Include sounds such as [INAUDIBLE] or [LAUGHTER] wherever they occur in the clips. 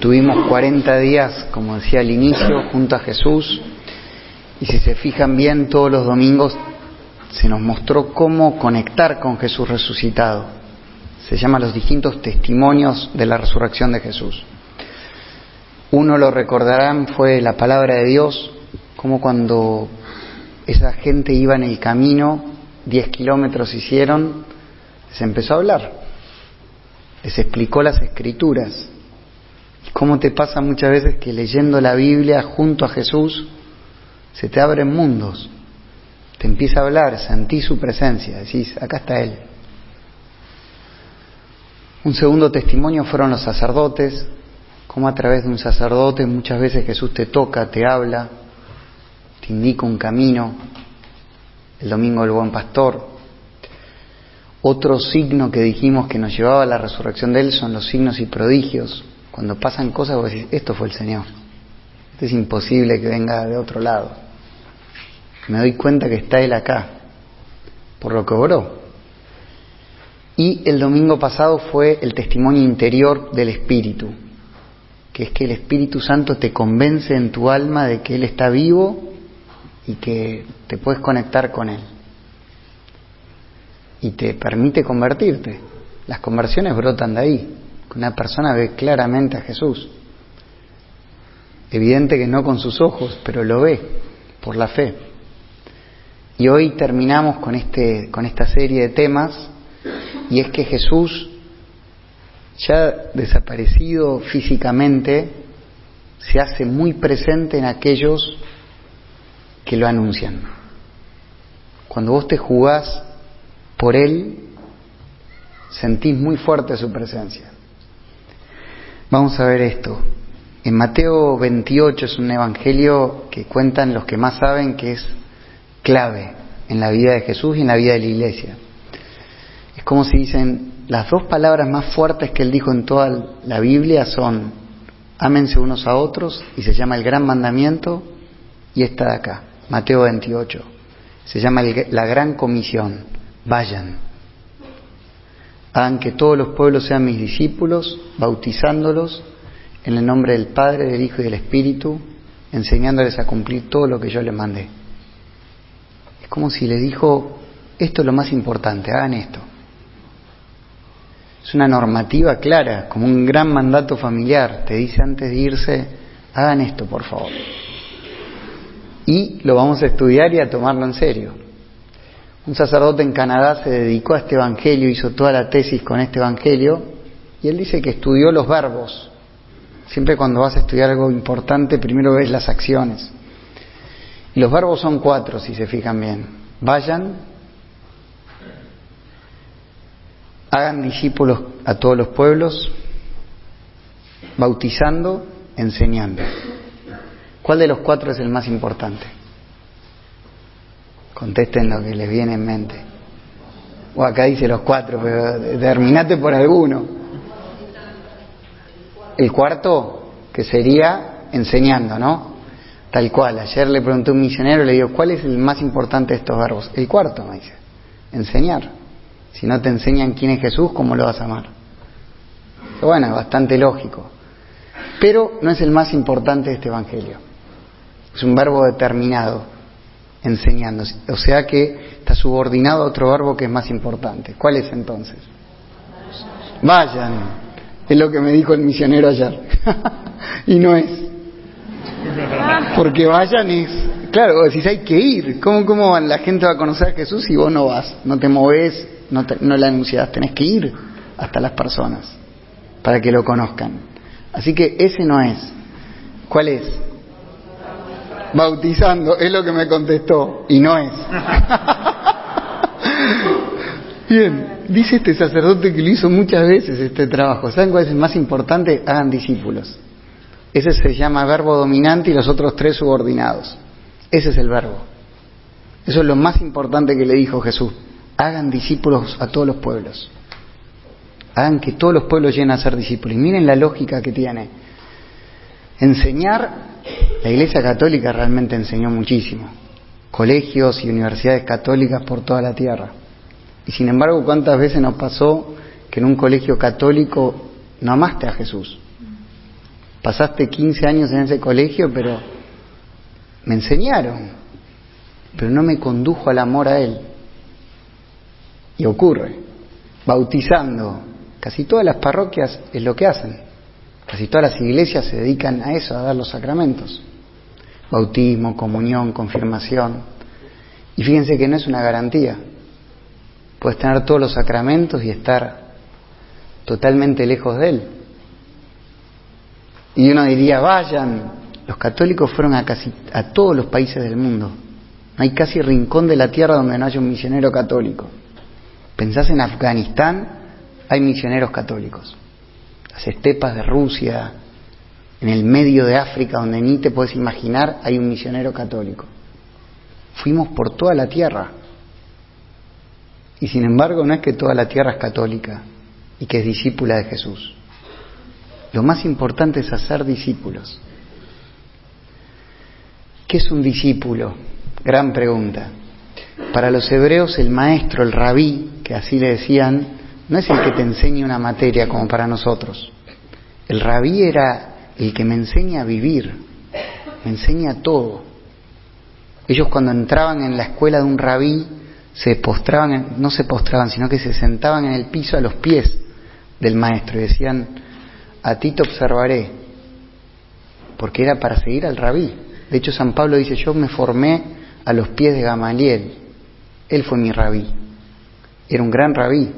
Tuvimos 40 días, como decía al inicio, junto a Jesús y si se fijan bien, todos los domingos se nos mostró cómo conectar con Jesús resucitado. Se llama los distintos testimonios de la resurrección de Jesús. Uno lo recordarán fue la palabra de Dios, como cuando esa gente iba en el camino, 10 kilómetros hicieron, se empezó a hablar, les explicó las escrituras. ¿Cómo te pasa muchas veces que leyendo la Biblia junto a Jesús se te abren mundos? Te empieza a hablar, sentí su presencia, decís, acá está Él. Un segundo testimonio fueron los sacerdotes, como a través de un sacerdote muchas veces Jesús te toca, te habla, te indica un camino. El domingo del buen pastor. Otro signo que dijimos que nos llevaba a la resurrección de Él son los signos y prodigios. Cuando pasan cosas, vos decís, esto fue el Señor. Esto es imposible que venga de otro lado. Me doy cuenta que está Él acá, por lo que oró. Y el domingo pasado fue el testimonio interior del Espíritu, que es que el Espíritu Santo te convence en tu alma de que Él está vivo y que te puedes conectar con Él. Y te permite convertirte. Las conversiones brotan de ahí. Una persona ve claramente a Jesús. Evidente que no con sus ojos, pero lo ve por la fe. Y hoy terminamos con, este, con esta serie de temas y es que Jesús, ya desaparecido físicamente, se hace muy presente en aquellos que lo anuncian. Cuando vos te jugás por Él, sentís muy fuerte su presencia. Vamos a ver esto. En Mateo 28 es un evangelio que cuentan los que más saben que es clave en la vida de Jesús y en la vida de la iglesia. Es como si dicen, las dos palabras más fuertes que él dijo en toda la Biblia son, ámense unos a otros, y se llama el gran mandamiento, y está de acá, Mateo 28. Se llama la gran comisión, vayan. Hagan que todos los pueblos sean mis discípulos, bautizándolos en el nombre del Padre, del Hijo y del Espíritu, enseñándoles a cumplir todo lo que yo les mandé. Es como si les dijo, esto es lo más importante, hagan esto. Es una normativa clara, como un gran mandato familiar. Te dice antes de irse, hagan esto, por favor. Y lo vamos a estudiar y a tomarlo en serio. Un sacerdote en Canadá se dedicó a este evangelio, hizo toda la tesis con este evangelio, y él dice que estudió los verbos. Siempre cuando vas a estudiar algo importante, primero ves las acciones. Y los verbos son cuatro, si se fijan bien. Vayan, hagan discípulos a todos los pueblos, bautizando, enseñando. ¿Cuál de los cuatro es el más importante? Contesten lo que les viene en mente. O acá dice los cuatro, pero terminate por alguno. El cuarto, que sería enseñando, ¿no? Tal cual. Ayer le pregunté a un misionero, le digo, ¿cuál es el más importante de estos verbos? El cuarto, me dice. Enseñar. Si no te enseñan quién es Jesús, ¿cómo lo vas a amar? Bueno, es bastante lógico. Pero no es el más importante de este Evangelio. Es un verbo determinado, enseñando. O sea que está subordinado a otro verbo que es más importante. ¿Cuál es entonces? Vayan. Es lo que me dijo el misionero ayer. [LAUGHS] y no es. Porque vayan es, claro, decís hay que ir. ¿Cómo, ¿Cómo la gente va a conocer a Jesús si vos no vas? No te moves, no, te, no le anunciás, tenés que ir hasta las personas para que lo conozcan. Así que ese no es. ¿Cuál es? Bautizando, es lo que me contestó, y no es. [LAUGHS] Bien, dice este sacerdote que lo hizo muchas veces este trabajo. ¿Saben cuál es el más importante? Hagan discípulos. Ese se llama verbo dominante y los otros tres subordinados. Ese es el verbo. Eso es lo más importante que le dijo Jesús. Hagan discípulos a todos los pueblos. Hagan que todos los pueblos lleguen a ser discípulos. Y miren la lógica que tiene. Enseñar, la Iglesia Católica realmente enseñó muchísimo. Colegios y universidades católicas por toda la tierra. Y sin embargo, ¿cuántas veces nos pasó que en un colegio católico no amaste a Jesús? pasaste 15 años en ese colegio, pero me enseñaron, pero no me condujo al amor a Él. Y ocurre, bautizando, casi todas las parroquias es lo que hacen, casi todas las iglesias se dedican a eso, a dar los sacramentos, bautismo, comunión, confirmación. Y fíjense que no es una garantía, puedes tener todos los sacramentos y estar totalmente lejos de Él. Y uno diría, vayan, los católicos fueron a casi a todos los países del mundo. No hay casi rincón de la tierra donde no haya un misionero católico. Pensás en Afganistán, hay misioneros católicos. Las estepas de Rusia, en el medio de África, donde ni te puedes imaginar, hay un misionero católico. Fuimos por toda la tierra. Y sin embargo, no es que toda la tierra es católica y que es discípula de Jesús. Lo más importante es hacer discípulos. ¿Qué es un discípulo? Gran pregunta. Para los hebreos el maestro, el rabí, que así le decían, no es el que te enseña una materia como para nosotros. El rabí era el que me enseña a vivir, me enseña todo. Ellos cuando entraban en la escuela de un rabí se postraban, no se postraban, sino que se sentaban en el piso a los pies del maestro y decían, a ti te observaré, porque era para seguir al rabí. De hecho, San Pablo dice, yo me formé a los pies de Gamaliel, él fue mi rabí, era un gran rabí.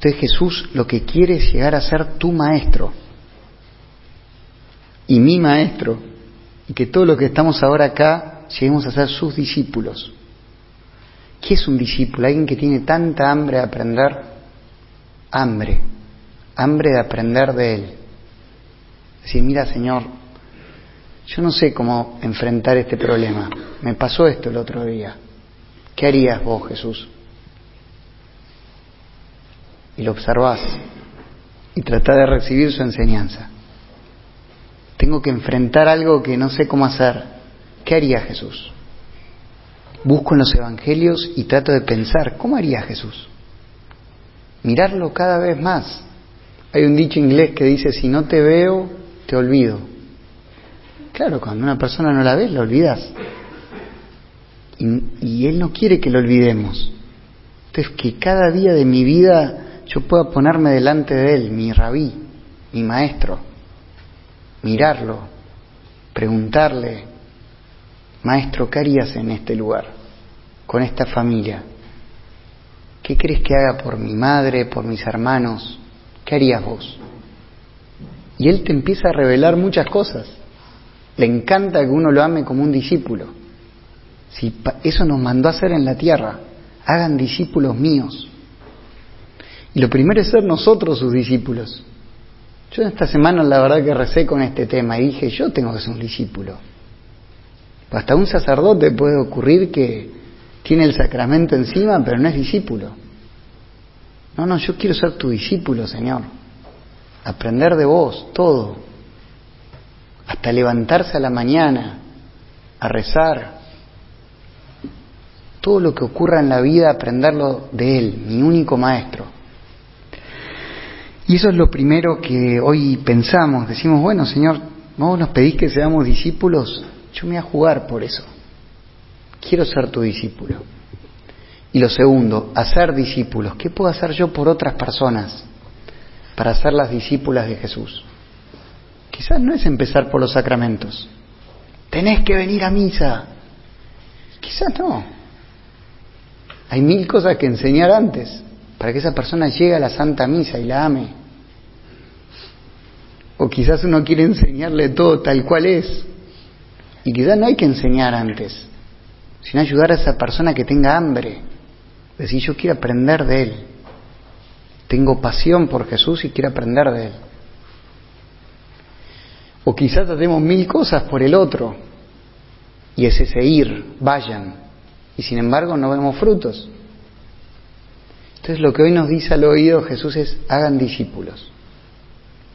Entonces Jesús lo que quiere es llegar a ser tu maestro y mi maestro, y que todos los que estamos ahora acá lleguemos a ser sus discípulos. ¿Qué es un discípulo? Alguien que tiene tanta hambre de aprender, hambre, hambre de aprender de Él. Decir, mira Señor, yo no sé cómo enfrentar este problema. Me pasó esto el otro día. ¿Qué harías vos, Jesús? Y lo observás y tratás de recibir su enseñanza. Tengo que enfrentar algo que no sé cómo hacer. ¿Qué haría Jesús? Busco en los evangelios y trato de pensar, ¿cómo haría Jesús? Mirarlo cada vez más. Hay un dicho inglés que dice, si no te veo, te olvido. Claro, cuando una persona no la ves, la olvidas. Y, y, Él no quiere que lo olvidemos. Entonces, que cada día de mi vida yo pueda ponerme delante de Él, mi rabí, mi maestro, mirarlo, preguntarle, maestro, ¿qué harías en este lugar, con esta familia? ¿Qué crees que haga por mi madre, por mis hermanos? ¿Qué harías vos? Y Él te empieza a revelar muchas cosas. Le encanta que uno lo ame como un discípulo. Si eso nos mandó a hacer en la tierra, hagan discípulos míos. Y lo primero es ser nosotros sus discípulos. Yo esta semana la verdad que recé con este tema y dije, yo tengo que ser un discípulo. Hasta un sacerdote puede ocurrir que tiene el sacramento encima, pero no es discípulo. No, no, yo quiero ser tu discípulo, Señor. Aprender de vos todo. Hasta levantarse a la mañana, a rezar. Todo lo que ocurra en la vida, aprenderlo de Él, mi único maestro. Y eso es lo primero que hoy pensamos. Decimos, bueno, Señor, vos nos pedís que seamos discípulos, yo me voy a jugar por eso. Quiero ser tu discípulo. Y lo segundo, hacer discípulos. ¿Qué puedo hacer yo por otras personas para ser las discípulas de Jesús? Quizás no es empezar por los sacramentos. Tenés que venir a misa. Quizás no. Hay mil cosas que enseñar antes para que esa persona llegue a la Santa Misa y la ame. O quizás uno quiere enseñarle todo tal cual es. Y quizás no hay que enseñar antes, sino ayudar a esa persona que tenga hambre. Decir, yo quiero aprender de Él. Tengo pasión por Jesús y quiero aprender de Él. O quizás hacemos mil cosas por el otro. Y es ese ir, vayan. Y sin embargo no vemos frutos. Entonces lo que hoy nos dice al oído Jesús es, hagan discípulos.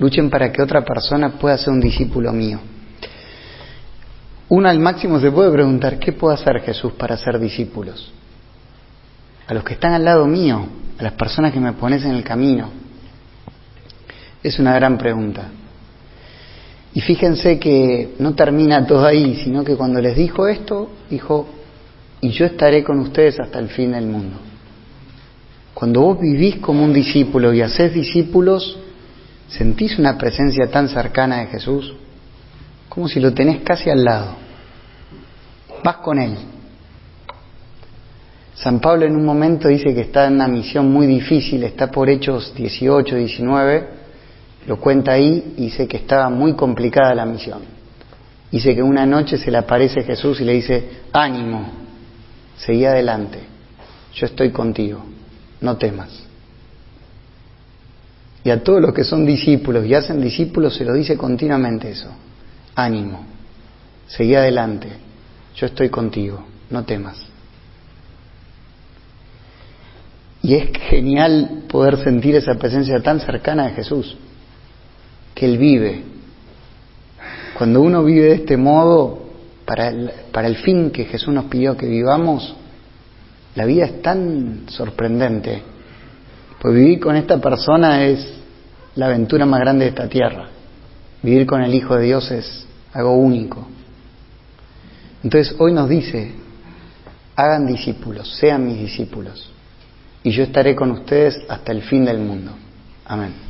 Luchen para que otra persona pueda ser un discípulo mío. Uno al máximo se puede preguntar, ¿qué puede hacer Jesús para ser discípulos? A los que están al lado mío, a las personas que me pones en el camino. Es una gran pregunta. Y fíjense que no termina todo ahí, sino que cuando les dijo esto, dijo, y yo estaré con ustedes hasta el fin del mundo. Cuando vos vivís como un discípulo y hacés discípulos, sentís una presencia tan cercana de Jesús, como si lo tenés casi al lado. Vas con Él. San Pablo en un momento dice que está en una misión muy difícil, está por Hechos 18, 19, lo cuenta ahí y dice que estaba muy complicada la misión. Dice que una noche se le aparece Jesús y le dice, ánimo, seguí adelante, yo estoy contigo, no temas. Y a todos los que son discípulos y hacen discípulos se lo dice continuamente eso, ánimo, seguí adelante, yo estoy contigo, no temas. Y es genial poder sentir esa presencia tan cercana de Jesús, que Él vive. Cuando uno vive de este modo, para el, para el fin que Jesús nos pidió que vivamos, la vida es tan sorprendente. Pues vivir con esta persona es la aventura más grande de esta tierra. Vivir con el Hijo de Dios es algo único. Entonces hoy nos dice, hagan discípulos, sean mis discípulos, y yo estaré con ustedes hasta el fin del mundo. Amén.